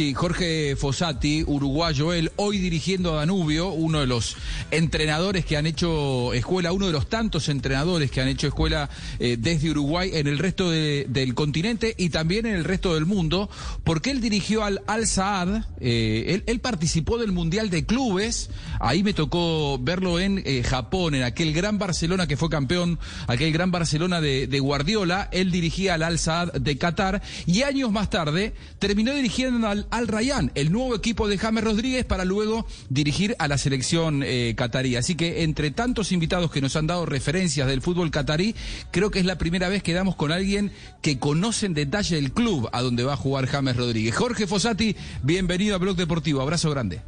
Sí, Jorge Fossati, uruguayo él, hoy dirigiendo a Danubio, uno de los entrenadores que han hecho escuela, uno de los tantos entrenadores que han hecho escuela eh, desde Uruguay en el resto de- del continente y también en el resto del mundo, porque él dirigió al Al Saad, eh, él, él participó del Mundial de Clubes, ahí me tocó verlo en eh, Japón, en aquel gran Barcelona que fue campeón, aquel gran Barcelona de, de Guardiola, él dirigía al Al Saad de Qatar y años más tarde terminó dirigiendo al Al Rayyan, el nuevo equipo de James Rodríguez, para luego dirigir a la selección eh, catarí. Así que entre tantos invitados que nos han dado referencias del fútbol catarí, creo que es la primera vez que damos con alguien que conoce en detalle el club a donde va a jugar James Rodríguez. Jorge Fossati, bienvenido a Blog Deportivo, abrazo grande.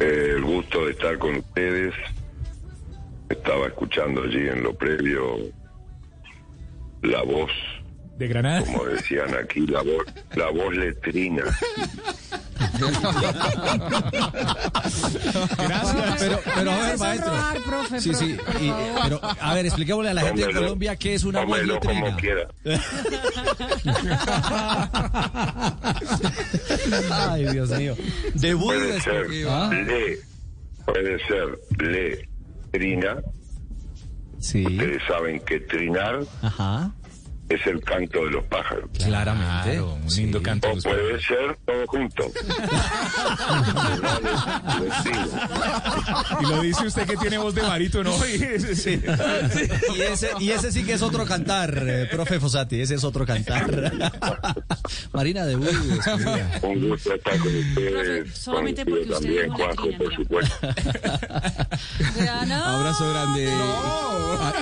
Eh, el gusto de estar con ustedes. Estaba escuchando allí en lo previo la voz, De Granada. como decían aquí, la voz, la voz letrina. Gracias. Pero, pero a ver, maestro. robar, profe, Sí, sí. por y- favor. pero, a ver, expliquémosle a la gente de Colombia qué es una voz tómelo como letrina. quiera. Ay, Dios mío. Debut Puede de ser ¿Ah? le, puede ser letrina. Sí. Ustedes saben que trinar Ajá. Es el canto de los pájaros. Claramente. Claro, un lindo Sí. canto. O puede ser todo junto. Y lo dice usted que tiene voz de marito, ¿no? Sí. Y ese, y ese sí que es otro cantar, eh, profe Fosati, ese es otro cantar. Marina de Burgos. escribía. Un gusto estar con ustedes. Profe, solamente contigo porque usted también, Juanjo, por mira. supuesto. Ya, no. Abrazo grande. Ah,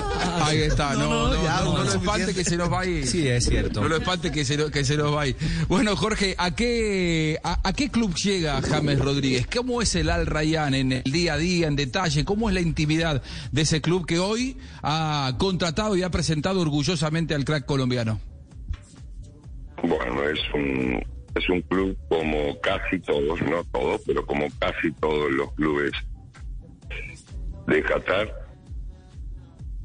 Ahí está, no, no, no, ya, no, no, no, espante que se nos va a ir. Sí, es cierto. No lo espante que se, lo- que se nos va a ir. Bueno, Jorge, ¿a qué, a, a qué club llega James Rodríguez? ¿Cómo es el Al Rayyan en el día a día, en detalle? ¿Cómo es la intimidad de ese club que hoy ha contratado y ha presentado orgullosamente al crack colombiano? Bueno, es un, es un club como casi todos, no todos, pero como casi todos los clubes de Qatar.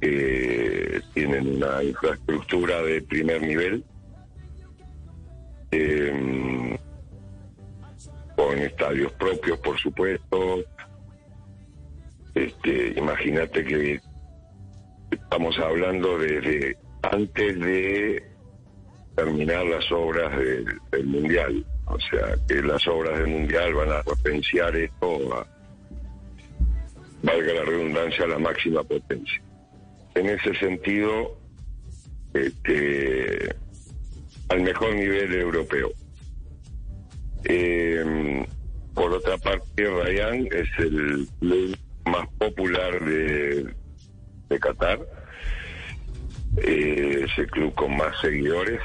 Que tienen una infraestructura de primer nivel. eh, con estadios propios, por supuesto. Este, imagínate que estamos hablando desde antes de terminar las obras del, del mundial. O sea, que las obras del mundial van a potenciar esto a, valga la redundancia, a la máxima potencia. En ese sentido, este, al mejor nivel europeo. Eh, por otra parte, Ryan es el club más popular de, de Qatar. Eh, es el club con más seguidores.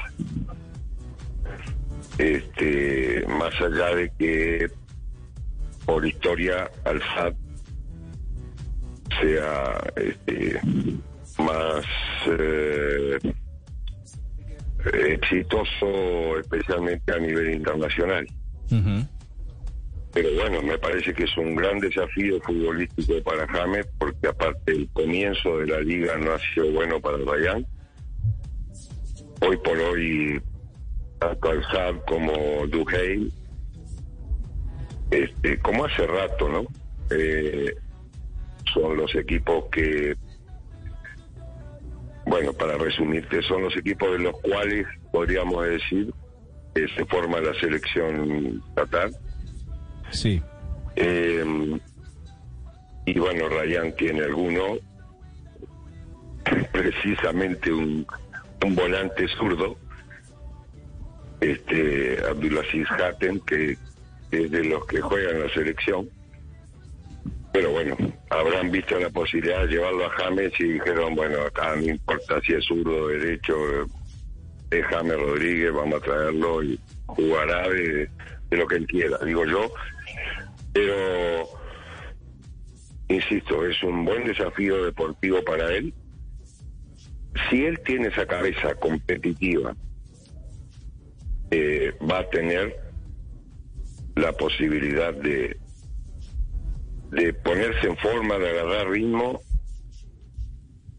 Este, más allá de que por historia Al Sadd sea este, más eh, exitoso, especialmente a nivel internacional. Pero bueno, me parece que es un gran desafío futbolístico para James, porque aparte el comienzo de la liga no ha sido bueno para el Bayern. Hoy por hoy, tanto Al Sadd como Duhey, este, como hace rato, ¿no? Eh, son los equipos que, bueno, para resumirte, son los equipos de los cuales podríamos decir que se forma la selección Qatar. Sí. Eh, y bueno, Ryan tiene alguno, precisamente un, un volante zurdo, este Abdulaziz Hatem, que es de los que juegan la selección. Pero bueno, habrán visto la posibilidad de llevarlo a James y dijeron, bueno, acá no importa si es zurdo derecho, es James Rodríguez, vamos a traerlo y jugará de, de lo que él quiera, digo yo. Pero, insisto, es un buen desafío deportivo para él. Si él tiene esa cabeza competitiva, eh, va a tener la posibilidad de, de ponerse en forma, de agarrar ritmo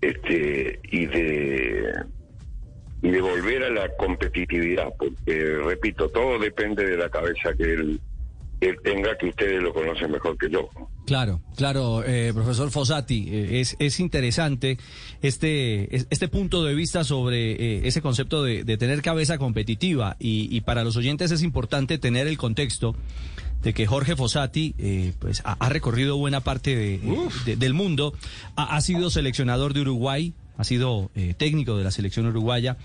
este y de y de volver a la competitividad, porque, repito, todo depende de la cabeza que él, tenga, que ustedes lo conocen mejor que yo. Claro, claro, eh, profesor Fossati, eh, es, es interesante este, es- este punto de vista sobre eh, ese concepto de, de tener cabeza competitiva y, y para los oyentes es importante tener el contexto de que Jorge Fossati eh, pues, ha, ha recorrido buena parte de- de- del mundo, ha, ha sido seleccionador de Uruguay, ha sido eh, técnico de la selección uruguaya,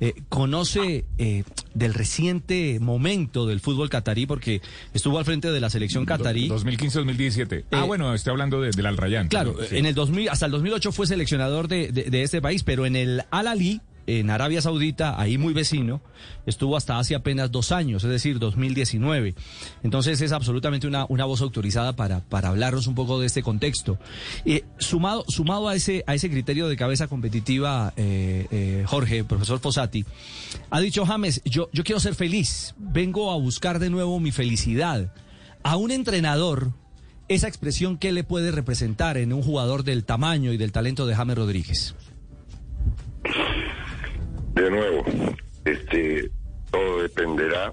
eh, conoce eh, del reciente momento del fútbol catarí porque estuvo al frente de la selección catarí. 2015-2017. ah, Eh, bueno, estoy hablando de- del Al Rayyan. Claro, Sí. en el 2000, hasta el 2008 fue seleccionador de, de- de este país, pero en el Al Ali, en Arabia Saudita, ahí muy vecino, estuvo hasta hace apenas dos años, es decir, 2019. Entonces es absolutamente una, una voz autorizada para, para hablarnos un poco de este contexto. Eh, sumado, sumado a ese, a ese criterio de cabeza competitiva, eh, eh, Jorge, profesor Fossati, ha dicho James, yo, yo quiero ser feliz, vengo a buscar de nuevo mi felicidad. A un entrenador, esa expresión qué le puede representar en un jugador del tamaño y del talento de James Rodríguez. De nuevo, este, todo dependerá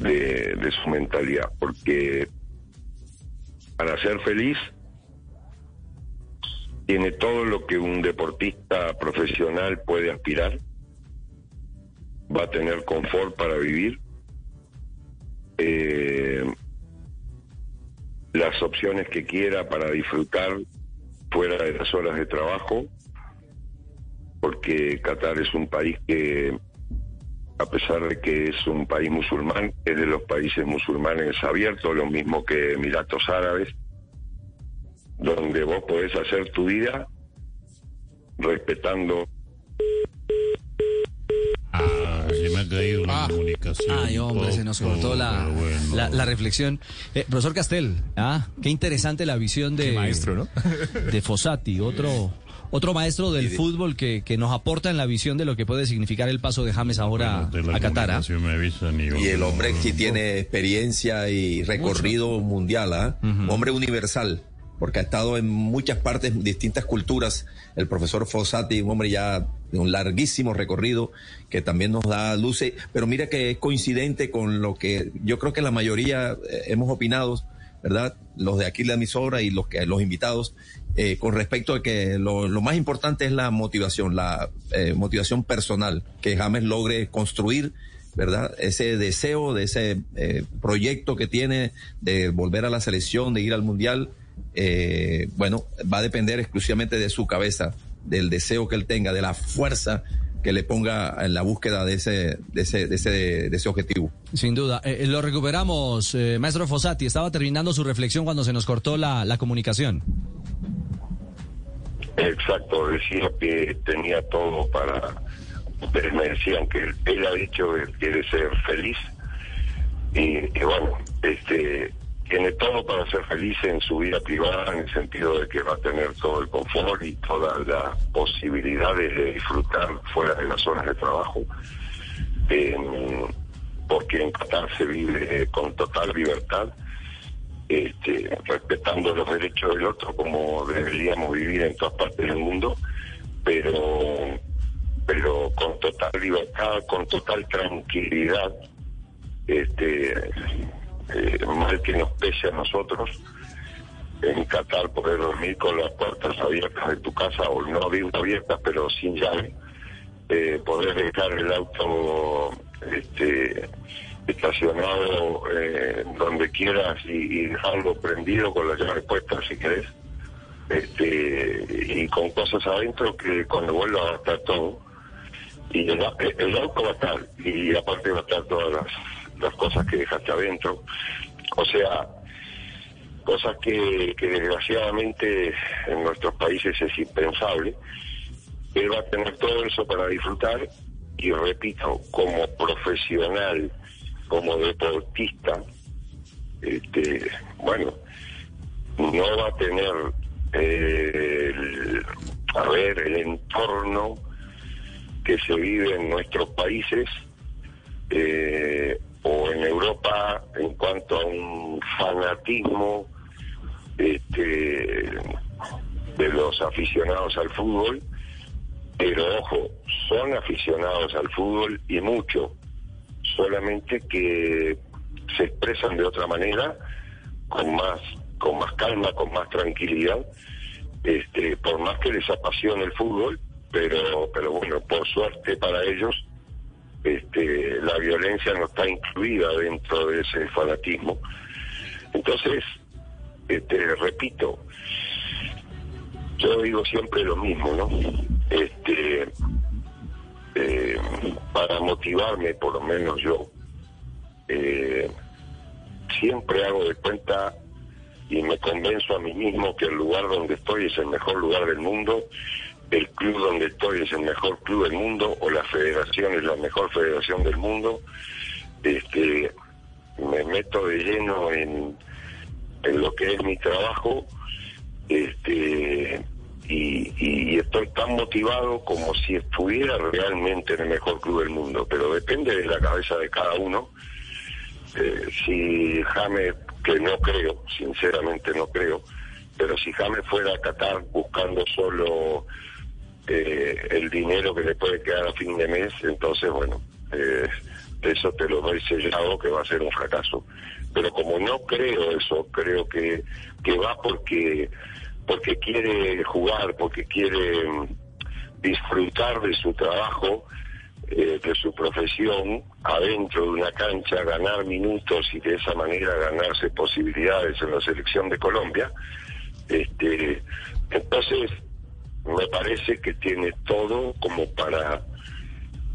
de, su mentalidad, porque para ser feliz tiene todo lo que un deportista profesional puede aspirar, va a tener confort para vivir, eh, las opciones que quiera para disfrutar fuera de las horas de trabajo, porque Qatar es un país que, a pesar de que es un país musulmán, es de los países musulmanes abiertos, lo mismo que Emiratos Árabes, donde vos podés hacer tu vida respetando Ah, se me ha caído la Ah. comunicación. Ay, hombre, se nos cortó la, bueno. la, la reflexión. Eh, profesor Castel, ah, qué interesante la visión de, Qué maestro, ¿no? de Fossati, otro, otro maestro del fútbol que, que nos aporta en la visión de lo que puede significar el paso de James ahora a Qatar. ¿ah? y, el hombre que tiene experiencia y recorrido mundial, ¿ah? hombre universal, porque ha estado en muchas partes, distintas culturas. El profesor Fossati, un hombre ya de un larguísimo recorrido, que también nos da luces, pero mira que es coincidente con lo que yo creo que la mayoría eh, hemos opinado, ¿verdad? Los de aquí la emisora y los que los invitados, eh, con respecto a que lo, más importante es la motivación, la eh, motivación personal, que James logre construir ¿verdad? Ese deseo de ese eh, proyecto que tiene de volver a la selección, de ir al mundial, eh, bueno, va a depender exclusivamente de su cabeza, del deseo que él tenga, de la fuerza que le ponga en la búsqueda de ese, de ese, de ese, de ese objetivo. Sin duda. Eh, lo recuperamos, maestro Fossati. Estaba terminando su reflexión cuando se nos cortó la comunicación. Exacto, decía que tenía todo para. Ustedes me decían que él, ha dicho que quiere ser feliz. Y, y bueno, este tiene todo para ser feliz en su vida privada, en el sentido de que va a tener todo el confort y todas las posibilidades de disfrutar fuera de las horas de trabajo. Porque en Qatar se vive con total libertad este, respetando los derechos del otro como deberíamos vivir en todas partes del mundo, pero pero con total libertad, con total tranquilidad, este, eh, mal que nos pese a nosotros, en Qatar poder dormir con las puertas abiertas de tu casa, o no abiertas, pero sin llave, eh, poder dejar el auto este, estacionado eh, donde quieras y, y dejarlo prendido con la llave puesta si querés. Este, y con cosas adentro que cuando vuelva va a estar todo. Y el, el auto va a estar y aparte va a estar todas las, las cosas que dejaste adentro. O sea cosas que, que desgraciadamente en nuestros países es impensable él va a tener todo eso para disfrutar. Y repito, como profesional, como deportista, este, bueno, no va a tener eh, el- a ver el entorno que se vive en nuestros países eh, o en Europa en cuanto a un fanatismo este, de los aficionados al fútbol pero ojo, son aficionados al fútbol y mucho, solamente que se expresan de otra manera, con más, con más calma, con más tranquilidad, este, por más que les apasione el fútbol, pero, pero bueno, por suerte para ellos, este, la violencia no está incluida dentro de ese fanatismo. Entonces, este, repito, yo digo siempre lo mismo, ¿no? Este, eh, para motivarme, por lo menos yo, eh, siempre hago de cuenta y me convenzo a mí mismo que el lugar donde estoy es el mejor lugar del mundo, el club donde estoy es el mejor club del mundo o la federación es la mejor federación del mundo. Este, me meto de lleno en, en lo que es mi trabajo este, estoy tan motivado como si estuviera realmente en el mejor club del mundo, pero depende de la cabeza de cada uno. Eh, si James, que no creo, sinceramente no creo, pero si James fuera a Qatar buscando solo eh, el dinero que le puede quedar a fin de mes, entonces, bueno, eh, eso te lo doy sellado que va a ser un fracaso. Pero como no creo eso, creo que, que va porque porque quiere jugar, porque quiere mm, disfrutar de su trabajo, eh, de su profesión, adentro de una cancha, ganar minutos y de esa manera ganarse posibilidades en la selección de Colombia. Este, entonces, me parece que tiene todo como para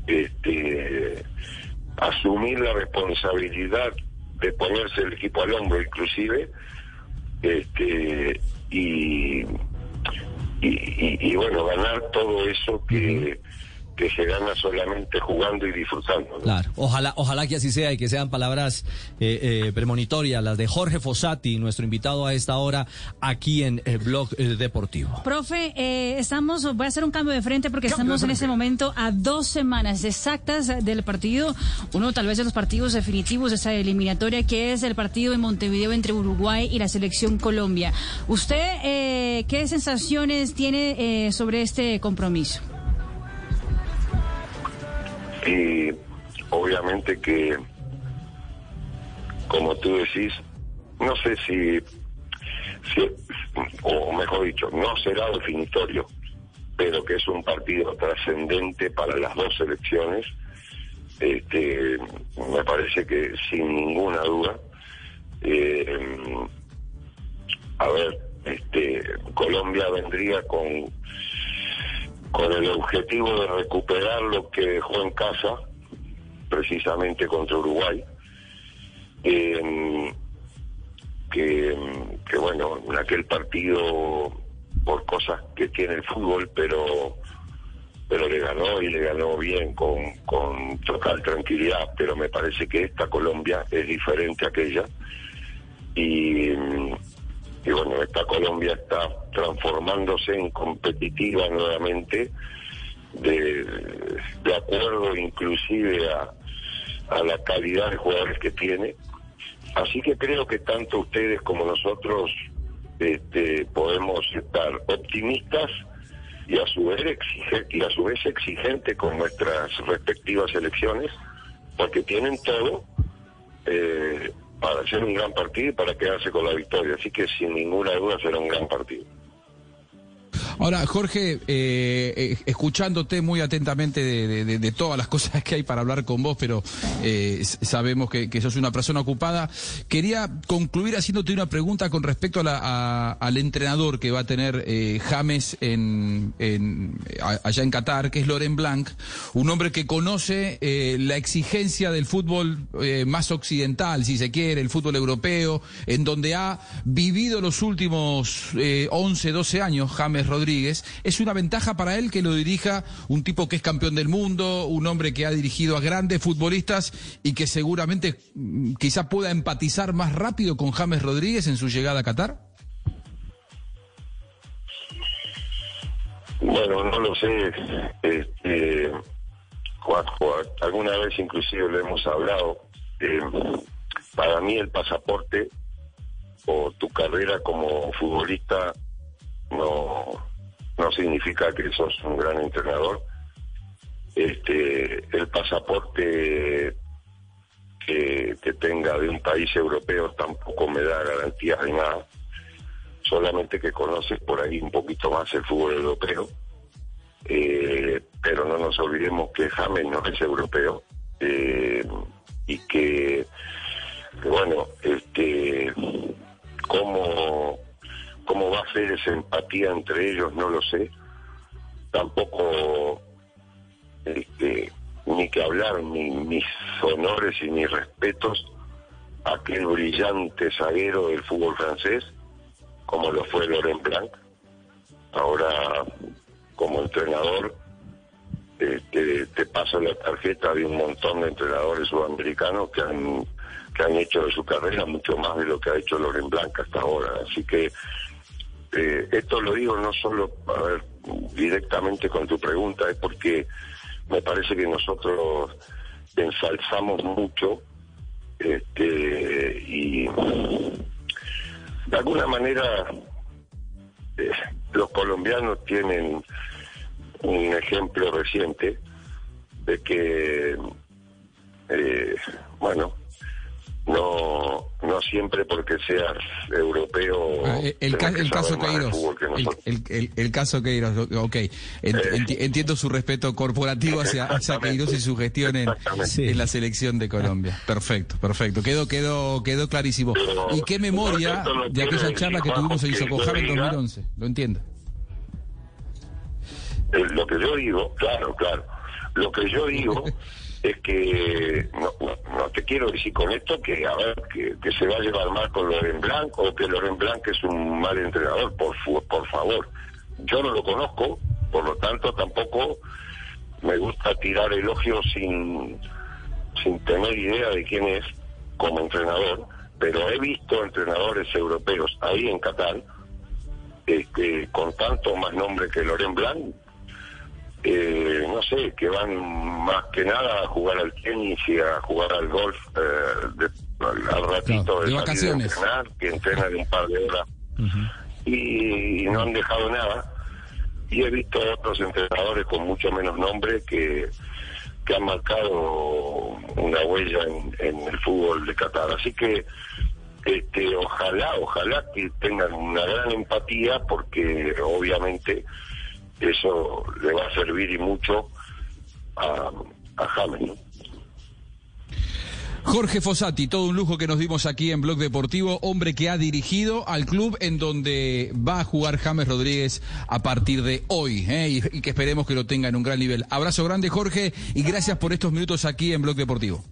este, asumir la responsabilidad de ponerse el equipo al hombro inclusive este y, y, y, bueno, ganar todo eso que, que se gana solamente jugando y disfrutando. Claro, ojalá, ojalá que así sea y que sean palabras eh, eh, premonitorias, las de Jorge Fossati, nuestro invitado a esta hora aquí en el blog eh, deportivo. Profe, eh, estamos, voy a hacer un cambio de frente porque estamos en ese momento a dos semanas exactas del partido, uno tal vez de los partidos definitivos de esa eliminatoria, que es el partido en Montevideo entre Uruguay y la selección Colombia. ¿Usted eh, qué sensaciones tiene eh, sobre este compromiso? Y obviamente que, como tú decís, no sé si, o mejor dicho, no será definitorio, pero que es un partido trascendente para las dos selecciones. Este, me parece que sin ninguna duda, eh, a ver, este, Colombia vendría con con el objetivo de recuperar lo que dejó en casa, precisamente contra Uruguay, que, que bueno, en aquel partido, por cosas que tiene el fútbol, pero pero le ganó y le ganó bien con, con total tranquilidad, pero me parece que esta Colombia es diferente a aquella. Y y bueno, esta Colombia está transformándose en competitiva nuevamente, de, acuerdo inclusive a, a la calidad de jugadores que tiene. Así que creo que tanto ustedes como nosotros este, podemos estar optimistas y a su vez exige, y a su vez exigentes con nuestras respectivas elecciones, porque tienen todo eh, para hacer un gran partido y para quedarse con la victoria. Así que sin ninguna duda será un gran partido. Ahora, Jorge, eh, eh, escuchándote muy atentamente de, todas las cosas que hay para hablar con vos, pero eh, sabemos que, que sos una persona ocupada, quería concluir haciéndote una pregunta con respecto al entrenador que va a tener eh, James en, allá en Qatar, que es Loren Blanc, un hombre que conoce la exigencia del fútbol más occidental, si se quiere, el fútbol europeo, en donde ha vivido los últimos eh, 11, 12 años James Rodríguez. Es una ventaja para él que lo dirija un tipo que es campeón del mundo, un hombre que ha dirigido a grandes futbolistas y que seguramente mm, quizá pueda empatizar más rápido con James Rodríguez en su llegada a Qatar. Bueno, no lo sé. Este, Juanjo, alguna vez inclusive lo hemos hablado. Eh, para mí el pasaporte o tu carrera como futbolista no, no significa que sos un gran entrenador. Este, el pasaporte que, tenga de un país europeo tampoco me da garantías de nada, solamente que conoces por ahí un poquito más el fútbol europeo. Eh, pero no nos olvidemos que James no es europeo eh, y que, bueno, este, cómo, cómo va a ser esa empatía entre ellos no lo sé. Tampoco este, ni que hablar ni mis honores y mis respetos a aquel brillante zaguero del fútbol francés como lo fue Laurent Blanc. Ahora como entrenador eh, te, paso la tarjeta de un montón de entrenadores sudamericanos que han que han hecho de su carrera mucho más de lo que ha hecho Loren Blanc hasta ahora. Así que eh, esto lo digo no solo a ver, directamente con tu pregunta, es porque me parece que nosotros ensalzamos mucho este, y de alguna manera eh, los colombianos tienen un ejemplo reciente de que, eh, bueno, no no siempre porque seas europeo. Ah, el, el, ca- tenés que el caso Queiroz. El, nosotros. el- el- el caso Queiroz, ok. Ent- enti- entiendo su respeto corporativo hacia, hacia. Queiroz y su gestión en, la selección de Colombia. Perfecto, perfecto. Quedó, quedó, quedó clarísimo. Pero ¿Y qué memoria no de aquella charla que tuvimos en que Socojar en yo diga- 2011? Lo entiendo. Eh, lo que yo digo, claro, claro. Lo que yo digo es que no, no- no te quiero decir con esto que a ver que, se va a llevar mal con Loren Blanc o que Loren Blanc es un mal entrenador, por por favor. Yo no lo conozco, por lo tanto tampoco me gusta tirar elogios sin sin tener idea de quién es como entrenador, pero he visto entrenadores europeos ahí en Qatar este, con tanto más nombre que Loren Blanc, eh, no sé, que van más que nada a jugar al tenis y a jugar al golf eh, de- al, al ratito Claro, de de, vacaciones. entrenar, que entrenan un par de horas y, y no han dejado nada. Y he visto otros entrenadores con mucho menos nombre que, que han marcado una huella en, en el fútbol de Qatar. Así que este, ojalá, ojalá que tengan una gran empatía porque obviamente eso le va a servir y mucho a, a James. ¿no? Jorge Fossati, todo un lujo que nos dimos aquí en Blog Deportivo, hombre que ha dirigido al club en donde va a jugar James Rodríguez a partir de hoy ¿eh? y, y que esperemos que lo tenga en un gran nivel. Abrazo grande Jorge y gracias por estos minutos aquí en Blog Deportivo.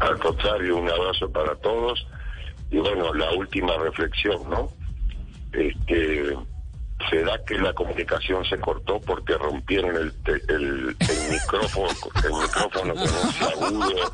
Al contrario, un abrazo para todos. Y bueno, la última reflexión, ¿no? Este, ¿Será que la comunicación se cortó porque rompieron el, te- el, el micrófono, el micrófono con un agudo?